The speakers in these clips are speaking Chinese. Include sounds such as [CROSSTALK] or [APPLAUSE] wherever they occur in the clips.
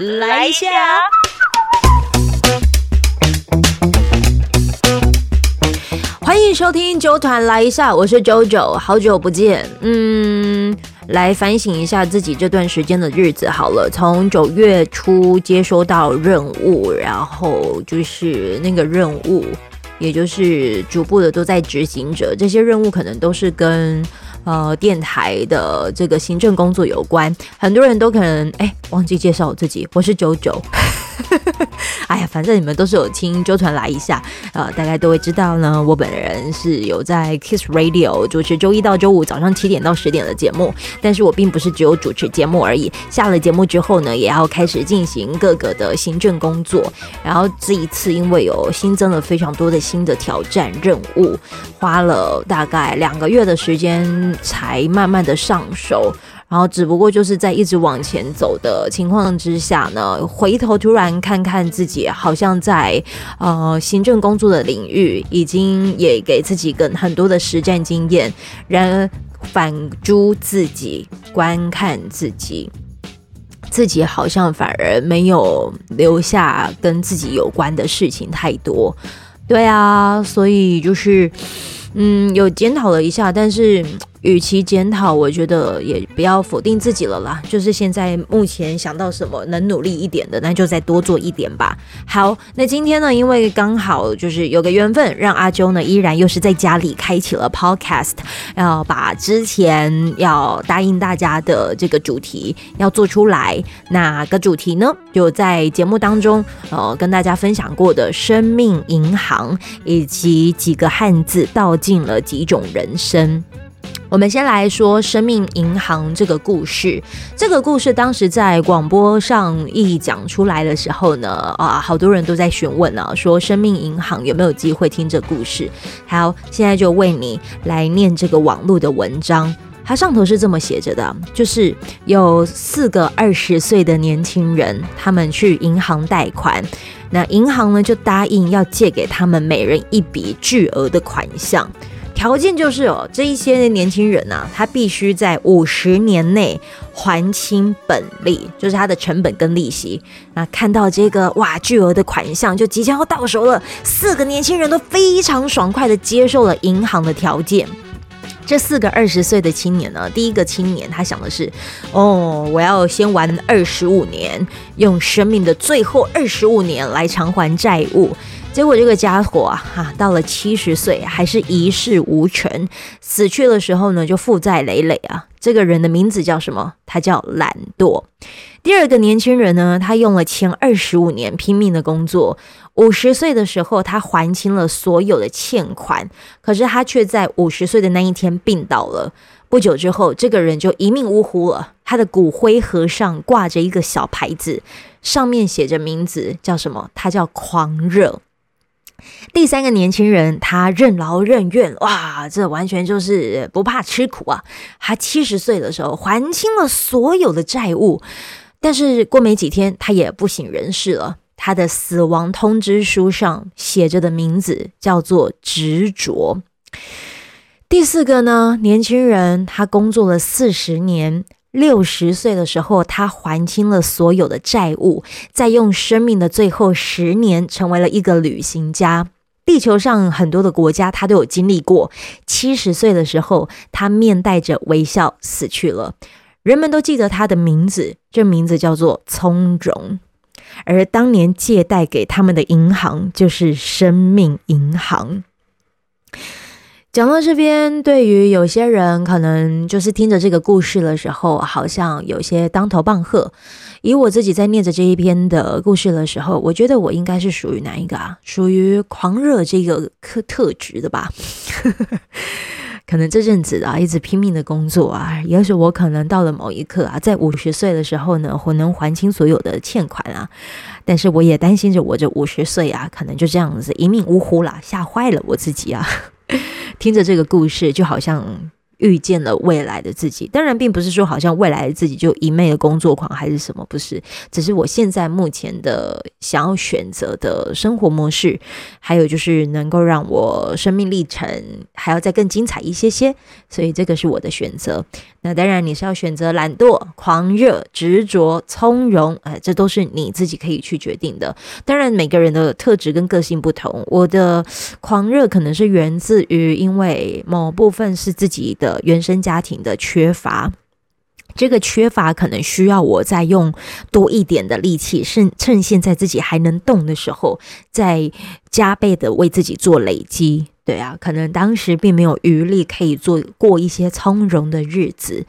来一下。欢迎收听九团来一下，我是九九，好久不见，嗯，来反省一下自己这段时间的日子好了。从九月初接收到任务，然后就是那个任务，也就是逐步的都在执行着。这些任务可能都是跟呃电台的这个行政工作有关。很多人都可能哎忘记介绍我自己，我是九九。[LAUGHS] 哎呀，反正你们都是有听周团来一下，呃，大概都会知道呢。我本人是有在 Kiss Radio 主持周一到周五早上七点到十点的节目，但是我并不是只有主持节目而已。下了节目之后呢，也要开始进行各个的行政工作。然后这一次因为有新增了非常多的新的挑战任务，花了大概两个月的时间才慢慢的上手。然后只不过就是在一直往前走的情况之下呢，回头突然看看自己，好像在呃行政工作的领域已经也给自己更很多的实战经验，然而反诸自己观看自己，自己好像反而没有留下跟自己有关的事情太多。对啊，所以就是嗯有检讨了一下，但是。与其检讨，我觉得也不要否定自己了啦。就是现在目前想到什么能努力一点的，那就再多做一点吧。好，那今天呢，因为刚好就是有个缘分，让阿周呢依然又是在家里开启了 Podcast，要把之前要答应大家的这个主题要做出来。哪个主题呢？就在节目当中呃跟大家分享过的生命银行，以及几个汉字道尽了几种人生。我们先来说生命银行这个故事。这个故事当时在广播上一讲出来的时候呢，啊，好多人都在询问啊，说生命银行有没有机会听这故事？好，现在就为你来念这个网络的文章。它上头是这么写着的，就是有四个二十岁的年轻人，他们去银行贷款，那银行呢就答应要借给他们每人一笔巨额的款项。条件就是哦，这一些年轻人呐，他必须在五十年内还清本利，就是他的成本跟利息。那看到这个哇，巨额的款项就即将要到手了，四个年轻人都非常爽快的接受了银行的条件。这四个二十岁的青年呢，第一个青年他想的是，哦，我要先玩二十五年，用生命的最后二十五年来偿还债务。结果这个家伙啊，哈，到了七十岁还是一事无成，死去的时候呢，就负债累累啊。这个人的名字叫什么？他叫懒惰。第二个年轻人呢，他用了前二十五年拼命的工作，五十岁的时候他还清了所有的欠款，可是他却在五十岁的那一天病倒了。不久之后，这个人就一命呜呼了。他的骨灰盒上挂着一个小牌子，上面写着名字，叫什么？他叫狂热。第三个年轻人，他任劳任怨，哇，这完全就是不怕吃苦啊！他七十岁的时候还清了所有的债务，但是过没几天，他也不省人事了。他的死亡通知书上写着的名字叫做执着。第四个呢，年轻人，他工作了四十年。六十岁的时候，他还清了所有的债务，在用生命的最后十年，成为了一个旅行家。地球上很多的国家，他都有经历过。七十岁的时候，他面带着微笑死去了。人们都记得他的名字，这名字叫做从容。而当年借贷给他们的银行，就是生命银行。讲到这边，对于有些人可能就是听着这个故事的时候，好像有些当头棒喝。以我自己在念着这一篇的故事的时候，我觉得我应该是属于哪一个啊？属于狂热这个特特质的吧？[LAUGHS] 可能这阵子啊，一直拼命的工作啊，也许我可能到了某一刻啊，在五十岁的时候呢，我能还清所有的欠款啊。但是我也担心着我这五十岁啊，可能就这样子一命呜呼啦，吓坏了我自己啊。听着这个故事，就好像遇见了未来的自己。当然，并不是说好像未来的自己就一昧的工作狂还是什么，不是，只是我现在目前的想要选择的生活模式，还有就是能够让我生命历程还要再更精彩一些些，所以这个是我的选择。那当然，你是要选择懒惰、狂热、执着、从容，哎，这都是你自己可以去决定的。当然，每个人的特质跟个性不同，我的狂热可能是源自于因为某部分是自己的原生家庭的缺乏，这个缺乏可能需要我再用多一点的力气，趁趁现在自己还能动的时候，再加倍的为自己做累积。对啊，可能当时并没有余力可以做过一些从容的日子，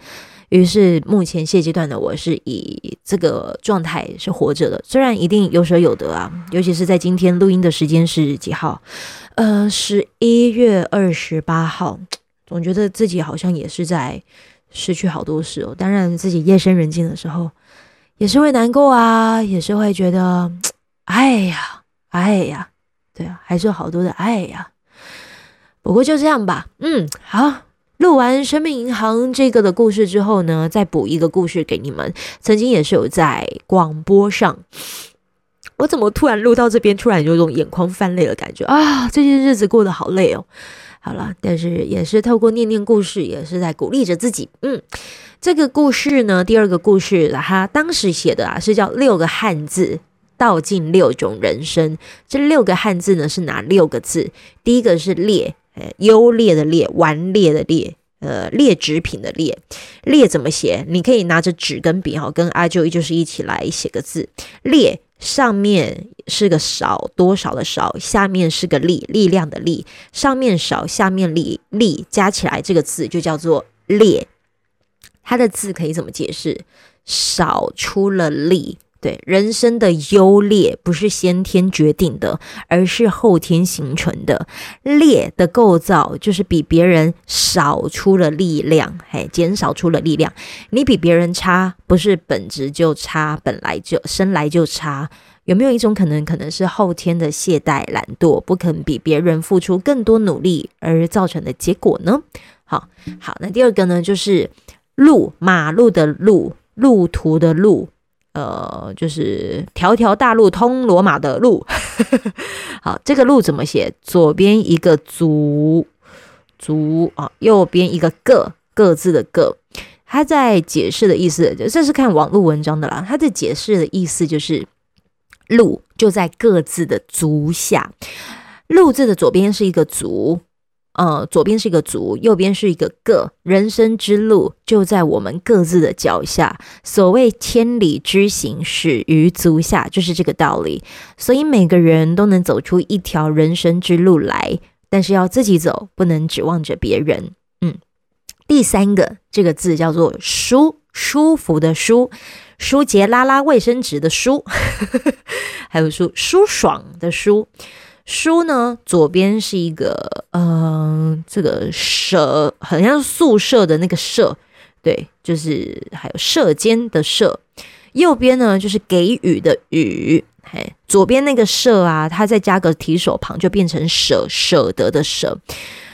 于是目前现阶段的我是以这个状态是活着的。虽然一定有舍有得啊，尤其是在今天录音的时间是几号？呃，十一月二十八号，总觉得自己好像也是在失去好多事哦。当然，自己夜深人静的时候也是会难过啊，也是会觉得，哎呀，哎呀，对啊，还是有好多的爱呀。不过就这样吧，嗯，好，录完生命银行这个的故事之后呢，再补一个故事给你们。曾经也是有在广播上，我怎么突然录到这边，突然有种眼眶泛泪的感觉啊！这些日子过得好累哦。好了，但是也是透过念念故事，也是在鼓励着自己。嗯，这个故事呢，第二个故事，他当时写的啊，是叫六个汉字，道尽六种人生。这六个汉字呢，是哪六个字？第一个是劣。呃，优劣的劣，顽劣的劣，呃，劣质品的劣，劣怎么写？你可以拿着纸跟笔哈，跟阿舅就是一起来写个字。劣上面是个少，多少的少，下面是个力，力量的力，上面少，下面力，力加起来这个字就叫做劣。它的字可以怎么解释？少出了力。对人生的优劣不是先天决定的，而是后天形成的。劣的构造就是比别人少出了力量，嘿，减少出了力量。你比别人差，不是本质就差，本来就生来就差。有没有一种可能，可能是后天的懈怠、懒惰，不肯比别人付出更多努力而造成的结果呢？好好，那第二个呢，就是路，马路的路，路途的路。呃，就是条条大路通罗马的路。[LAUGHS] 好，这个路怎么写？左边一个足足啊，右边一个各各自的各。他在解释的意思，这是看网络文章的啦。他在解释的意思就是，路就在各自的足下。路字的左边是一个足。呃，左边是一个足，右边是一个个，人生之路就在我们各自的脚下。所谓千里之行，始于足下，就是这个道理。所以每个人都能走出一条人生之路来，但是要自己走，不能指望着别人。嗯，第三个这个字叫做舒，舒服的舒，舒洁拉拉卫生纸的舒，[LAUGHS] 还有舒舒爽的舒。书呢，左边是一个，嗯，这个舍，好像宿舍的那个舍，对，就是还有舍间的舍。右边呢，就是给予的予，嘿，左边那个舍啊，它再加个提手旁，就变成舍，舍得的舍，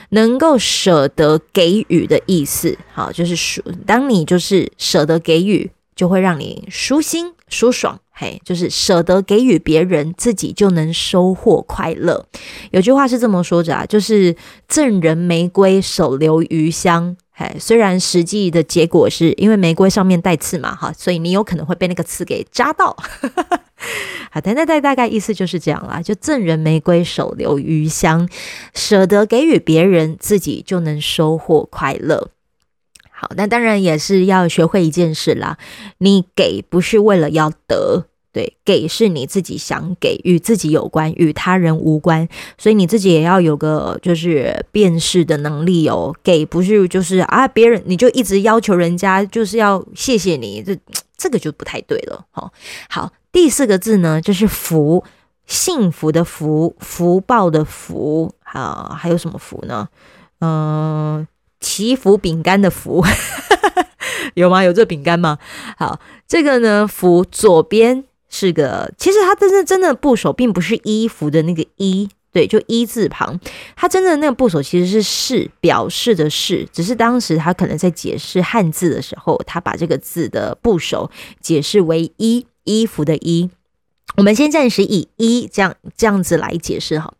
能够舍得给予的意思。好，就是舒，当你就是舍得给予，就会让你舒心舒爽。嘿，就是舍得给予别人，自己就能收获快乐。有句话是这么说着啊，就是赠人玫瑰，手留余香。嘿，虽然实际的结果是因为玫瑰上面带刺嘛，哈，所以你有可能会被那个刺给扎到。[LAUGHS] 好，的那大大概意思就是这样啦，就赠人玫瑰，手留余香，舍得给予别人，自己就能收获快乐。好，那当然也是要学会一件事啦。你给不是为了要得，对，给是你自己想给，与自己有关，与他人无关。所以你自己也要有个就是辨识的能力哦。给不是就是啊，别人你就一直要求人家就是要谢谢你，这这个就不太对了。好，好，第四个字呢，就是福，幸福的福，福报的福。啊，还有什么福呢？嗯。祈福饼干的福 [LAUGHS] 有吗？有这饼干吗？好，这个呢，福左边是个，其实它真的真的部首并不是衣服的那个衣，对，就一字旁，它真的那个部首其实是“示”，表示的“示”，只是当时他可能在解释汉字的时候，他把这个字的部首解释为“衣”，衣服的“衣”。我们先暂时以“一”这样这样子来解释哈，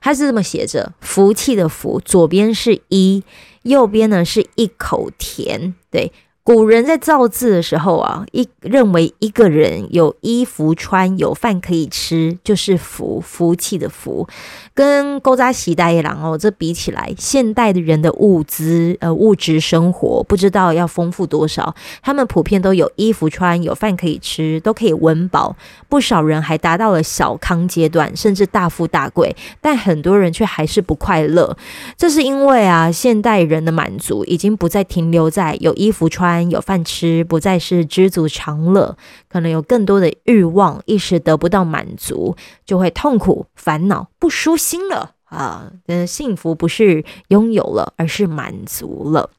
它是这么写着：“福气”的“福”，左边是“一”，右边呢是一口甜，对。古人在造字的时候啊，一认为一个人有衣服穿、有饭可以吃，就是福，福气的福。跟勾扎喜大一郎哦，这比起来，现代的人的物资呃物质生活不知道要丰富多少。他们普遍都有衣服穿，有饭可以吃，都可以温饱。不少人还达到了小康阶段，甚至大富大贵。但很多人却还是不快乐。这是因为啊，现代人的满足已经不再停留在有衣服穿、有饭吃，不再是知足常乐，可能有更多的欲望，一时得不到满足，就会痛苦、烦恼、不舒心。了啊，嗯，幸福不是拥有了，而是满足了。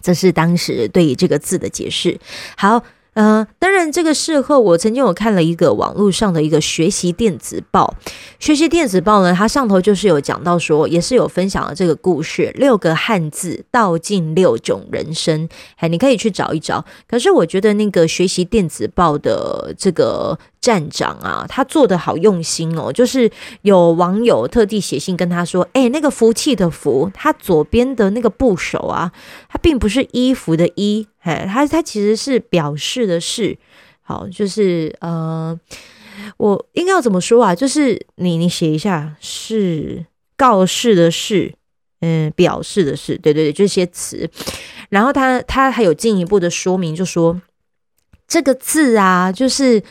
这是当时对于这个字的解释。好。呃，当然，这个事后我曾经有看了一个网络上的一个学习电子报，学习电子报呢，它上头就是有讲到说，也是有分享了这个故事，六个汉字道尽六种人生，哎，你可以去找一找。可是我觉得那个学习电子报的这个站长啊，他做的好用心哦，就是有网友特地写信跟他说，哎，那个福气的福，它左边的那个部首啊，它并不是衣服的衣。哎，它它其实是表示的是，好，就是呃，我应该要怎么说啊？就是你你写一下是告示的是，嗯，表示的是，对对对，这些词。然后他他还有进一步的说明，就说这个字啊，就是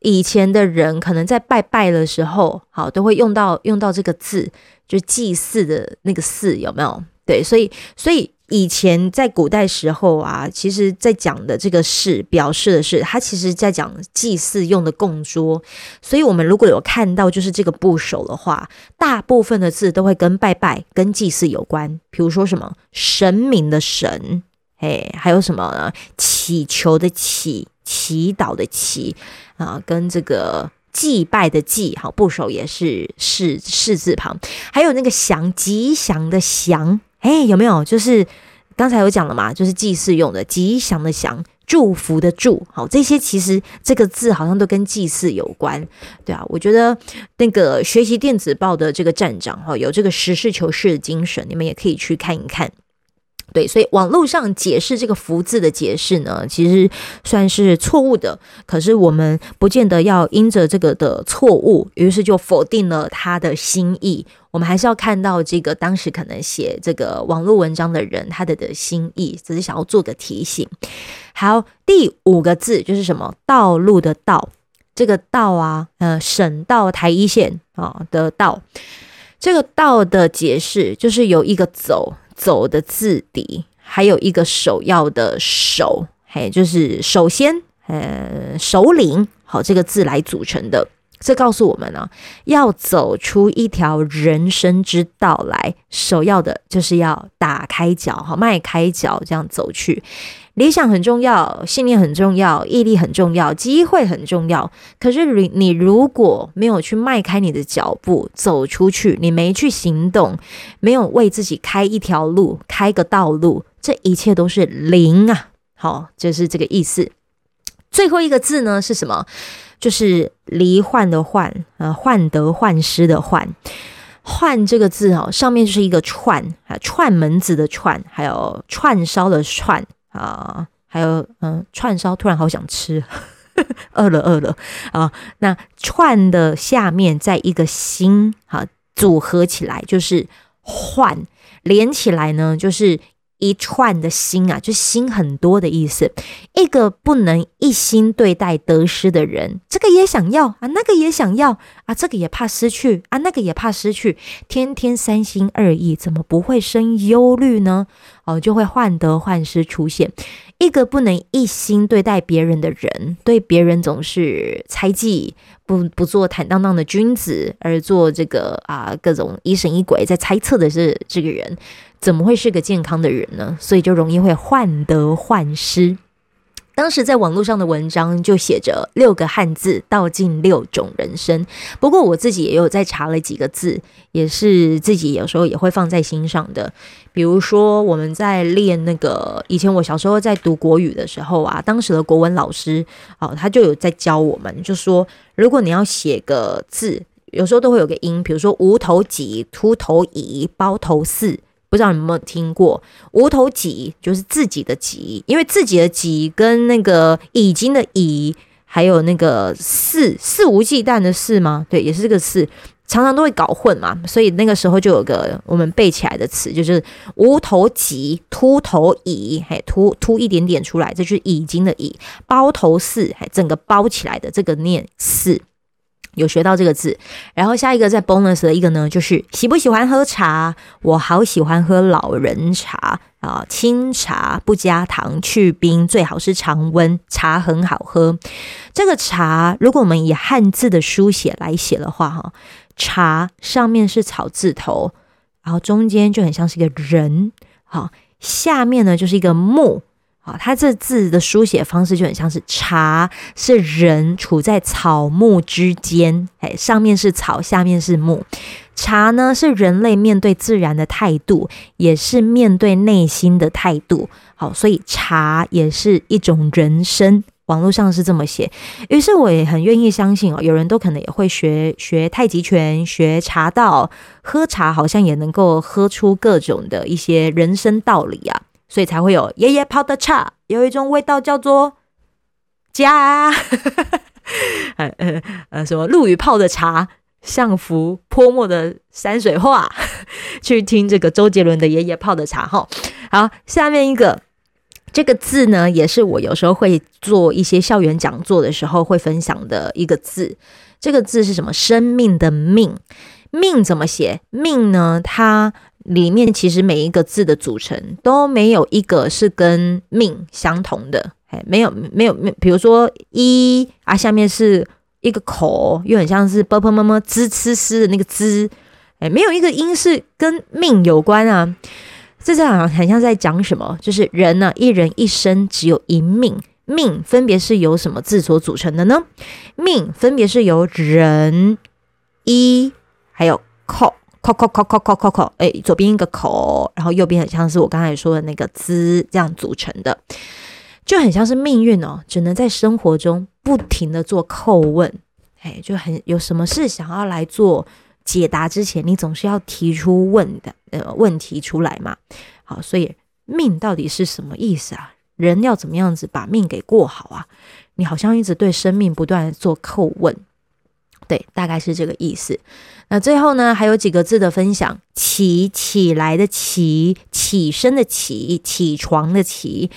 以前的人可能在拜拜的时候，好都会用到用到这个字，就祭祀的那个祀有没有？对，所以所以。以前在古代时候啊，其实在讲的这个是表示的是，它其实在讲祭祀用的供桌。所以，我们如果有看到就是这个部首的话，大部分的字都会跟拜拜、跟祭祀有关。比如说什么神明的神，哎，还有什么祈求的祈、祈祷的祈啊，跟这个祭拜的祭，好部首也是是是字旁，还有那个祥吉祥的祥。哎，有没有？就是刚才有讲了嘛，就是祭祀用的，吉祥的祥，祝福的祝，好，这些其实这个字好像都跟祭祀有关，对啊。我觉得那个学习电子报的这个站长哈，有这个实事求是的精神，你们也可以去看一看。对，所以网络上解释这个福字的解释呢，其实算是错误的。可是我们不见得要因着这个的错误，于是就否定了他的心意。我们还是要看到这个当时可能写这个网络文章的人他的的心意，只是想要做个提醒。好，第五个字就是什么？道路的道，这个道啊，呃，省道台一线啊的道，这个道的解释就是有一个走。走的字底，还有一个首要的首，嘿，就是首先，呃，首领，好，这个字来组成的。这告诉我们呢，要走出一条人生之道来，首要的就是要打开脚，哈，迈开脚，这样走去。理想很重要，信念很重要，毅力很重要，机会很重要。可是你你如果没有去迈开你的脚步走出去，你没去行动，没有为自己开一条路、开个道路，这一切都是零啊！好，就是这个意思。最后一个字呢是什么？就是罹患的患，呃，患得患失的患。患这个字哦，上面就是一个串啊，串门子的串，还有串烧的串。啊，还有嗯，串烧突然好想吃，[LAUGHS] 饿了饿了啊！那串的下面在一个心，哈，组合起来就是换，连起来呢就是。一串的心啊，就心很多的意思。一个不能一心对待得失的人，这个也想要啊，那个也想要啊，这个也怕失去啊，那个也怕失去，天天三心二意，怎么不会生忧虑呢？哦，就会患得患失出现。一个不能一心对待别人的人，对别人总是猜忌，不不做坦荡荡的君子，而做这个啊各种疑神疑鬼，在猜测的是这个人。怎么会是个健康的人呢？所以就容易会患得患失。当时在网络上的文章就写着六个汉字道尽六种人生。不过我自己也有在查了几个字，也是自己有时候也会放在心上的。比如说我们在练那个以前我小时候在读国语的时候啊，当时的国文老师哦，他就有在教我们，就说如果你要写个字，有时候都会有个音，比如说无头几、秃头乙、包头四。不知道你有没有听过“无头己”，就是自己的“己”，因为自己的“己”跟那个已经的“已”，还有那个“肆”肆无忌惮的“肆”吗？对，也是这个“肆”，常常都会搞混嘛。所以那个时候就有个我们背起来的词，就是“无头己”，秃头乙，嘿，秃秃一点点出来，这就是已经的“已”，包头四，还整个包起来的这个念“四”。有学到这个字，然后下一个在 bonus 的一个呢，就是喜不喜欢喝茶？我好喜欢喝老人茶啊，清茶不加糖，去冰，最好是常温茶，很好喝。这个茶，如果我们以汉字的书写来写的话，哈，茶上面是草字头，然后中间就很像是一个人，好，下面呢就是一个木。好，它这字的书写方式就很像是茶，是人处在草木之间，哎，上面是草，下面是木。茶呢是人类面对自然的态度，也是面对内心的态度。好，所以茶也是一种人生。网络上是这么写，于是我也很愿意相信哦，有人都可能也会学学太极拳，学茶道，喝茶好像也能够喝出各种的一些人生道理啊。所以才会有爷爷泡的茶，有一种味道叫做家。呃 [LAUGHS] 呃呃，什么陆羽泡的茶，像幅泼墨的山水画。[LAUGHS] 去听这个周杰伦的爷爷泡的茶哈。好，下面一个这个字呢，也是我有时候会做一些校园讲座的时候会分享的一个字。这个字是什么？生命的命。命怎么写？命呢？它。里面其实每一个字的组成都没有一个是跟命相同的，哎，没有没有没，比如说一啊，下面是一个口，又很像是啵啵么么滋呲呲的那个滋，哎，没有一个音是跟命有关啊。这这好像很像在讲什么，就是人呢，一人一生只有一命，命分别是由什么字所组成的呢？命分别是由人一还有口。口口口口口口口，哎，左边一个口，然后右边很像是我刚才说的那个滋，这样组成的，就很像是命运哦，只能在生活中不停的做叩问，哎，就很有什么事想要来做解答之前，你总是要提出问的呃问题出来嘛。好，所以命到底是什么意思啊？人要怎么样子把命给过好啊？你好像一直对生命不断做叩问。对，大概是这个意思。那最后呢，还有几个字的分享：起起来的起，起身的起，起床的起。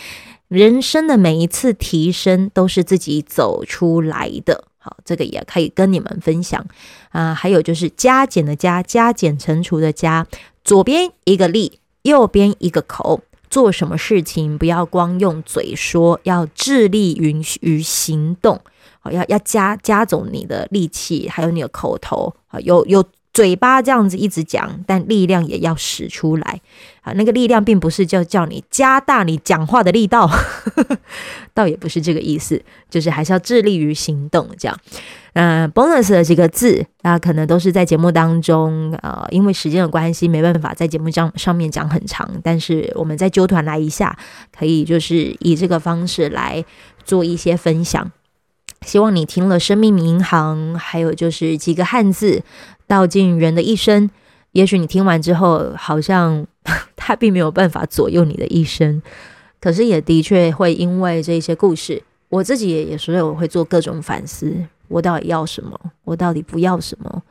人生的每一次提升都是自己走出来的。好，这个也可以跟你们分享啊。还有就是加减的加，加减乘除的加。左边一个力，右边一个口。做什么事情不要光用嘴说，要致力于于行动。要要加加总你的力气，还有你的口头啊，有有嘴巴这样子一直讲，但力量也要使出来啊。那个力量并不是叫叫你加大你讲话的力道，[LAUGHS] 倒也不是这个意思，就是还是要致力于行动这样。嗯，bonus 的几个字，那可能都是在节目当中，呃，因为时间的关系，没办法在节目上上面讲很长，但是我们在揪团来一下，可以就是以这个方式来做一些分享。希望你听了《生命银行》，还有就是几个汉字道尽人的一生。也许你听完之后，好像 [LAUGHS] 他并没有办法左右你的一生，可是也的确会因为这些故事，我自己也也所以我会做各种反思：我到底要什么？我到底不要什么？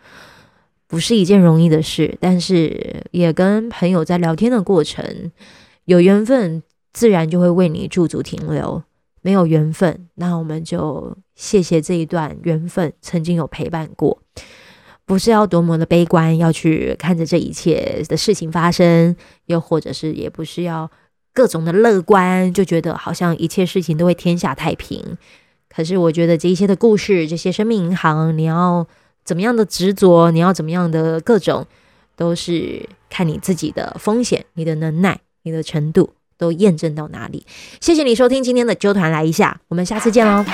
不是一件容易的事。但是也跟朋友在聊天的过程，有缘分自然就会为你驻足停留。没有缘分，那我们就谢谢这一段缘分，曾经有陪伴过。不是要多么的悲观，要去看着这一切的事情发生，又或者是也不是要各种的乐观，就觉得好像一切事情都会天下太平。可是我觉得这一些的故事，这些生命银行，你要怎么样的执着，你要怎么样的各种，都是看你自己的风险、你的能耐、你的程度。都验证到哪里。谢谢你收听今天的纠团来一下，我们下次见喽。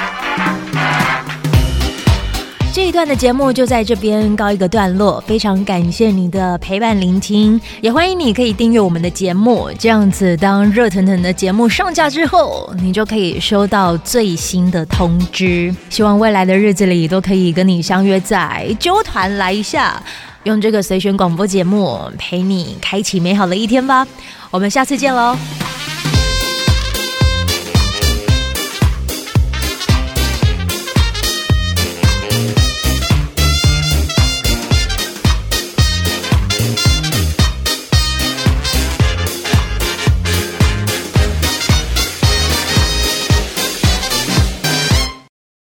这一段的节目就在这边告一个段落，非常感谢你的陪伴聆听，也欢迎你可以订阅我们的节目，这样子当热腾腾的节目上架之后，你就可以收到最新的通知。希望未来的日子里都可以跟你相约在纠团来一下，用这个随选广播节目陪你开启美好的一天吧。我们下次见喽。